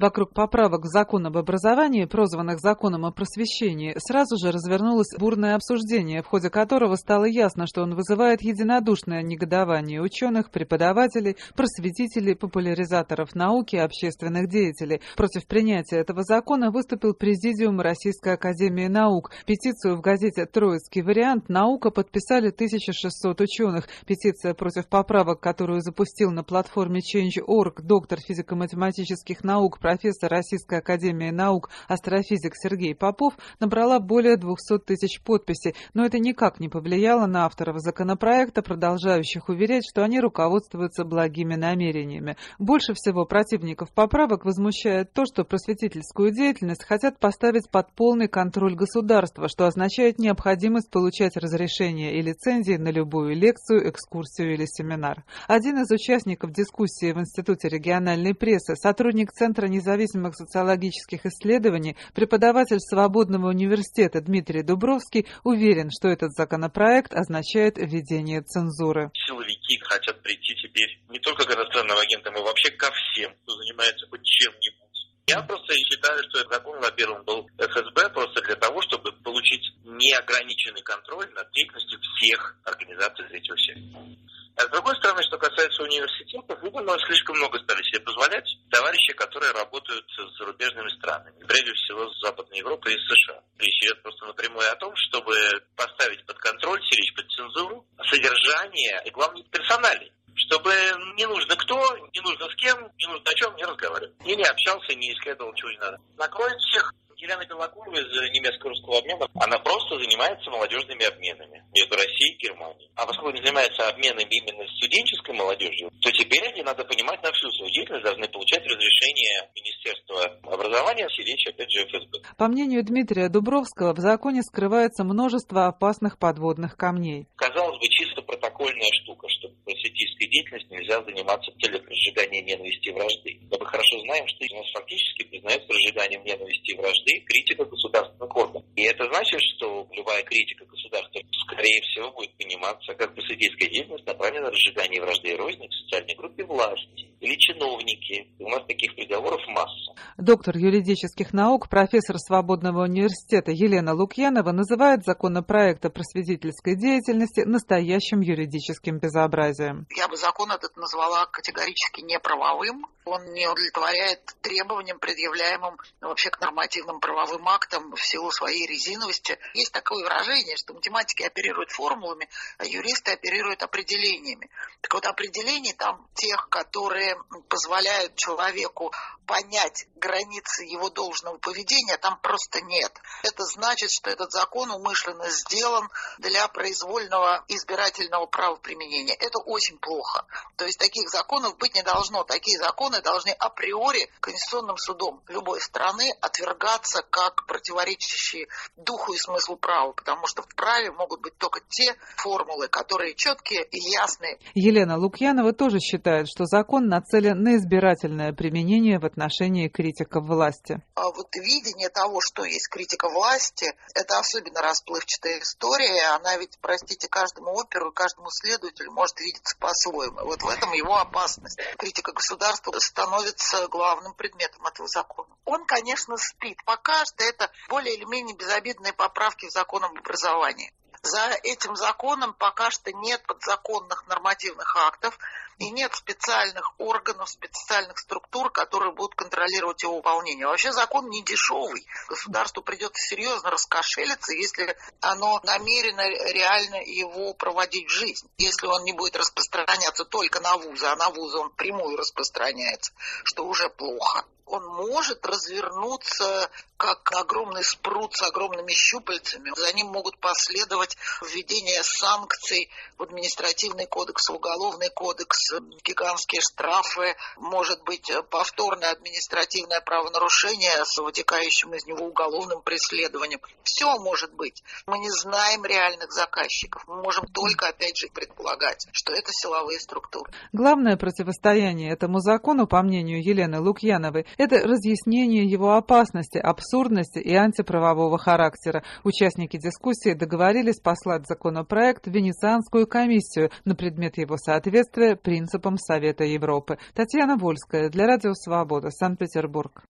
Вокруг поправок в закон об образовании, прозванных законом о просвещении, сразу же развернулось бурное обсуждение, в ходе которого стало ясно, что он вызывает единодушное негодование ученых, преподавателей, просветителей, популяризаторов науки и общественных деятелей. Против принятия этого закона выступил Президиум Российской Академии Наук. Петицию в газете «Троицкий вариант. Наука» подписали 1600 ученых. Петиция против поправок, которую запустил на платформе Change.org доктор физико-математических наук профессор Российской Академии Наук, астрофизик Сергей Попов, набрала более 200 тысяч подписей, но это никак не повлияло на авторов законопроекта, продолжающих уверять, что они руководствуются благими намерениями. Больше всего противников поправок возмущает то, что просветительскую деятельность хотят поставить под полный контроль государства, что означает необходимость получать разрешение и лицензии на любую лекцию, экскурсию или семинар. Один из участников дискуссии в Институте региональной прессы, сотрудник Центра независимых социологических исследований, преподаватель Свободного университета Дмитрий Дубровский уверен, что этот законопроект означает введение цензуры. Силовики хотят прийти теперь не только к иностранным агентам, а вообще ко всем, кто занимается хоть чем-нибудь. Я просто считаю, что этот закон, во-первых, был ФСБ просто для того, чтобы получить неограниченный контроль над деятельностью всех организаций третьего сектора. А с другой стороны, что касается университетов, видимо, слишком много стали себе позволять товарищи, которые работают с зарубежными странами, прежде всего с Западной Европы и США. Речь идет просто напрямую о том, чтобы поставить под контроль, сиречь под цензуру содержание и, главное, персоналей чтобы не нужно кто, не нужно с кем, не нужно о чем не разговаривать. И не общался, не исследовал, чего не надо. Накроет всех. Елена Белокурова из немецко-русского обмена, она просто занимается молодежными обменами между Россией и Германией. А поскольку они занимаются обменами именно студенческой молодежью, то теперь они, надо понимать, на всю свою деятельность должны получать разрешение Министерства образования, речь, опять же, ФСБ. По мнению Дмитрия Дубровского, в законе скрывается множество опасных подводных камней. Казалось бы, чисто протокольная штука, что просветительской деятельностью нельзя заниматься целях разжигания ненависти и вражды. Но мы хорошо знаем, что у нас фактически признается разжиганием ненависти и вражды критика государственных органов. И это значит, что любая критика государства, скорее всего, будет пониматься как просветительская деятельность, направленная на разжигание вражды и розни к социальной группе власти или чиновники. У нас таких приговоров масса. Доктор юридических наук, профессор Свободного университета Елена Лукьянова называет законопроект о просветительской деятельности настоящим юридическим безобразием. Я бы закон этот назвала категорически неправовым. Он не удовлетворяет требованиям, предъявляемым ну, вообще к нормативным правовым актам в силу своей резиновости. Есть такое выражение, что математики оперируют формулами, а юристы оперируют определениями. Так вот, определений там тех, которые позволяют человеку понять границы его должного поведения, там просто нет. Это значит, что этот закон умышленно сделан для произвольного избирательного правоприменения. Это очень плохо. То есть таких законов быть не должно. Такие законы должны априори Конституционным судом любой страны отвергаться как противоречащие духу и смыслу права, потому что в праве могут быть только те формулы, которые четкие и ясные. Елена Лукьянова тоже считает, что закон нацелен на избирательное применение в отношении критиков власти. А вот видение того, что есть критика власти, это особенно расплывчатая история. Она ведь, простите, каждому оперу, каждому следователю может видеться по-своему. Вот в этом его опасность. Критика государства становится главным предметом этого закона. Он, конечно, спит. Пока что это более или менее безобидные поправки в закон об образовании. За этим законом пока что нет подзаконных нормативных актов и нет специальных органов, специальных структур, которые будут контролировать его выполнение. Вообще закон не дешевый. Государству придется серьезно раскошелиться, если оно намерено реально его проводить в жизнь. Если он не будет распространяться только на вузы, а на вузы он прямую распространяется, что уже плохо он может развернуться как огромный спрут с огромными щупальцами. За ним могут последовать введение санкций в административный кодекс, в уголовный кодекс, гигантские штрафы, может быть повторное административное правонарушение с вытекающим из него уголовным преследованием. Все может быть. Мы не знаем реальных заказчиков. Мы можем только, опять же, предполагать, что это силовые структуры. Главное противостояние этому закону, по мнению Елены Лукьяновой, это разъяснение его опасности, абсурдности и антиправового характера. Участники дискуссии договорились послать законопроект в Венецианскую комиссию на предмет его соответствия принципам Совета Европы. Татьяна Вольская для Радио Свобода, Санкт-Петербург.